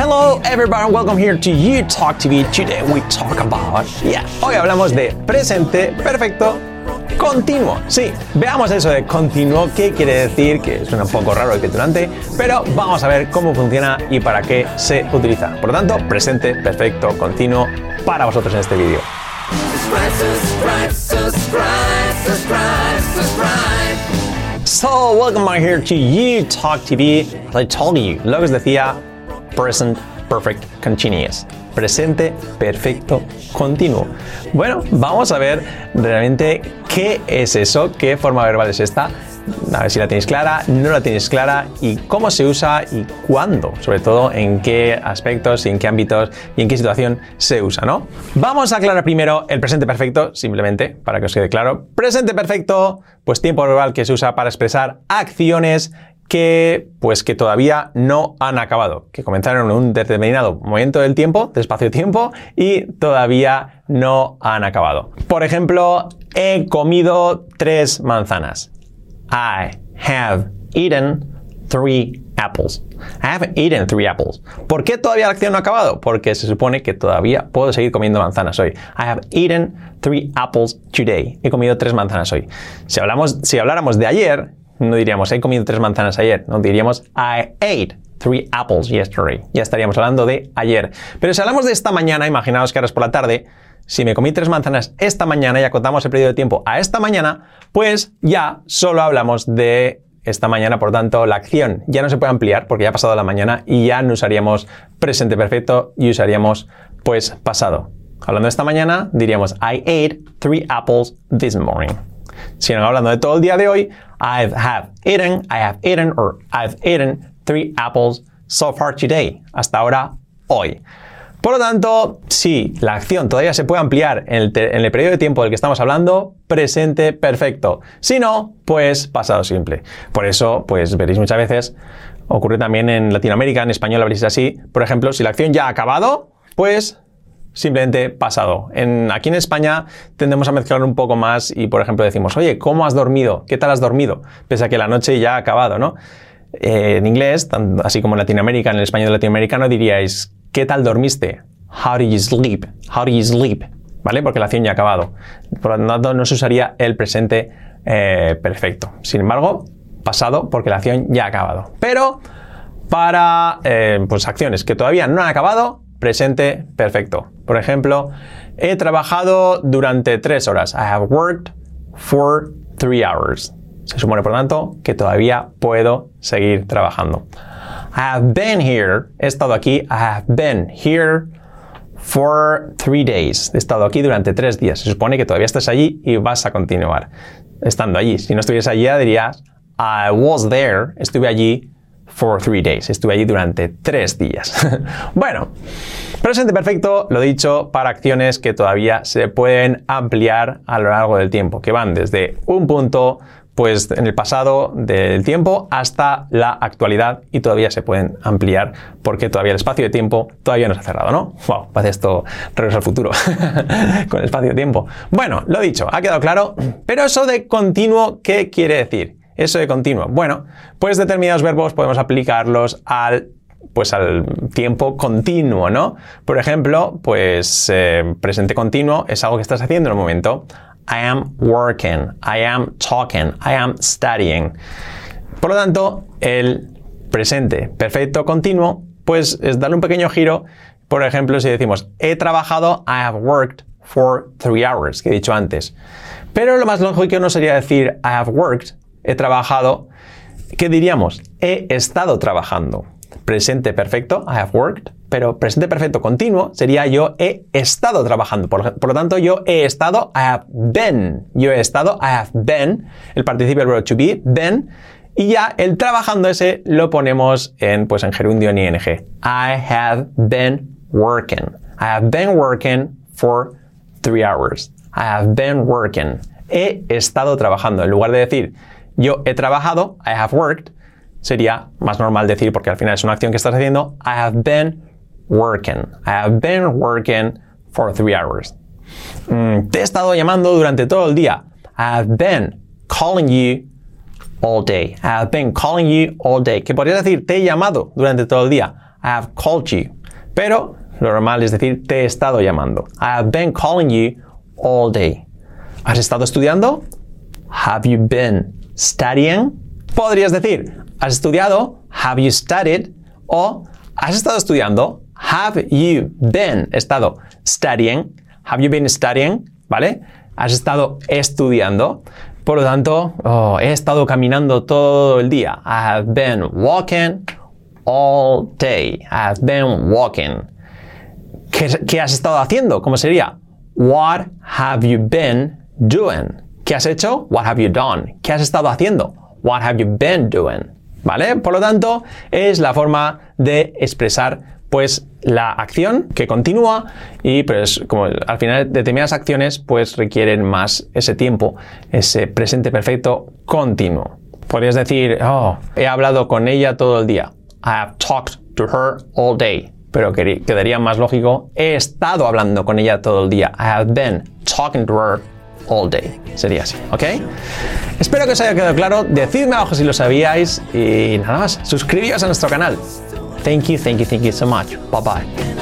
Hello everybody, welcome here to You Talk TV. Today we talk about, yeah, hoy hablamos de presente perfecto continuo. Sí, veamos eso de continuo, qué quiere decir, que suena un poco raro el titulante, pero vamos a ver cómo funciona y para qué se utiliza. Por lo tanto, presente perfecto continuo para vosotros en este vídeo. So, welcome back here to You Talk TV. As I told you, lo que os decía, present perfect continuous. Presente perfecto continuo. Bueno, vamos a ver realmente qué es eso, qué forma verbal es esta. A ver si la tenéis clara, no la tenéis clara y cómo se usa y cuándo, sobre todo en qué aspectos y en qué ámbitos y en qué situación se usa, ¿no? Vamos a aclarar primero el presente perfecto, simplemente para que os quede claro. Presente perfecto, pues tiempo verbal que se usa para expresar acciones que pues que todavía no han acabado, que comenzaron en un determinado momento del tiempo, de espacio-tiempo, y todavía no han acabado. Por ejemplo, he comido tres manzanas. I have eaten three apples. I haven't eaten three apples. ¿Por qué todavía la acción no ha acabado? Porque se supone que todavía puedo seguir comiendo manzanas hoy. I have eaten three apples today. He comido tres manzanas hoy. Si, hablamos, si habláramos de ayer, no diríamos he comido tres manzanas ayer, no diríamos I ate three apples yesterday. Ya estaríamos hablando de ayer. Pero si hablamos de esta mañana, imaginaos que ahora es por la tarde, si me comí tres manzanas esta mañana y acotamos el periodo de tiempo a esta mañana, pues ya solo hablamos de esta mañana, por tanto, la acción ya no se puede ampliar porque ya ha pasado la mañana y ya no usaríamos presente perfecto y usaríamos pues pasado. Hablando de esta mañana, diríamos I ate three apples this morning. Si no hablando de todo el día de hoy, I have eaten, I have eaten, or I've eaten three apples so far today. Hasta ahora, hoy. Por lo tanto, si la acción todavía se puede ampliar en el, en el, periodo de tiempo del que estamos hablando, presente perfecto. Si no, pues pasado simple. Por eso, pues veréis muchas veces, ocurre también en Latinoamérica, en español lo veréis así. Por ejemplo, si la acción ya ha acabado, pues simplemente pasado. En, aquí en España tendemos a mezclar un poco más y, por ejemplo, decimos, oye, ¿cómo has dormido? ¿Qué tal has dormido? Pese a que la noche ya ha acabado, ¿no? Eh, en inglés, así como en Latinoamérica, en el español latinoamericano, diríais, ¿qué tal dormiste? How do you sleep? How do you sleep? ¿Vale? Porque la acción ya ha acabado. Por lo tanto, no se usaría el presente eh, perfecto. Sin embargo, pasado porque la acción ya ha acabado. Pero para eh, pues acciones que todavía no han acabado, presente perfecto. Por ejemplo, he trabajado durante tres horas. I have worked for three hours. Se supone, por tanto, que todavía puedo seguir trabajando. I have been here. He estado aquí. I have been here for three days. He estado aquí durante tres días. Se supone que todavía estás allí y vas a continuar estando allí. Si no estuvieras allí, dirías I was there. Estuve allí for three days. Estuve allí durante tres días. bueno, presente perfecto, lo dicho, para acciones que todavía se pueden ampliar a lo largo del tiempo, que van desde un punto pues en el pasado del tiempo hasta la actualidad y todavía se pueden ampliar porque todavía el espacio de tiempo todavía no se ha cerrado, ¿no? Wow, parece esto regreso al futuro con el espacio de tiempo. Bueno, lo dicho, ha quedado claro, pero eso de continuo, ¿qué quiere decir? Eso de continuo. Bueno, pues determinados verbos podemos aplicarlos al pues al tiempo continuo, ¿no? Por ejemplo, pues eh, presente continuo es algo que estás haciendo en el momento. I am working, I am talking, I am studying. Por lo tanto, el presente perfecto continuo, pues es darle un pequeño giro. Por ejemplo, si decimos he trabajado, I have worked for three hours, que he dicho antes. Pero lo más lógico no sería decir I have worked, he trabajado. ¿Qué diríamos? He estado trabajando. Presente perfecto, I have worked. Pero presente perfecto continuo sería yo he estado trabajando. Por, lo tanto, yo he estado, I have been. Yo he estado, I have been. El participio del verbo to be, been. Y ya el trabajando ese lo ponemos en, pues, en gerundio en ing. I have been working. I have been working for three hours. I have been working. He estado trabajando. En lugar de decir yo he trabajado, I have worked, sería más normal decir, porque al final es una acción que estás haciendo, I have been working. I have been working for three hours. Mm, te he estado llamando durante todo el día. I have been calling you all day. I have been calling you all day. ¿Qué podrías decir? Te he llamado durante todo el día. I have called you. Pero lo normal es decir te he estado llamando. I have been calling you all day. ¿Has estado estudiando? Have you been studying? Podrías decir, ¿has estudiado? Have you studied? O, ¿has estado estudiando? Have you been estado studying? Have you been studying? ¿Vale? ¿Has estado estudiando? Por lo tanto, oh, he estado caminando todo el día. I have been walking all day. I have been walking. ¿Qué, qué has estado haciendo? ¿Cómo sería? What have you been doing? ¿Qué has hecho? What have you done? ¿Qué has estado haciendo? What have you been doing? ¿Vale? Por lo tanto, es la forma de expresar pues la acción que continúa y pues como al final determinadas acciones pues requieren más ese tiempo, ese presente perfecto continuo. Podrías decir, oh, he hablado con ella todo el día. I have talked to her all day. Pero quedaría más lógico, he estado hablando con ella todo el día. I have been talking to her all day. Sería así, ¿ok? Espero que os haya quedado claro. Decidme abajo si lo sabíais y nada más. Suscribíos a nuestro canal. Thank you, thank you, thank you so much. Bye bye.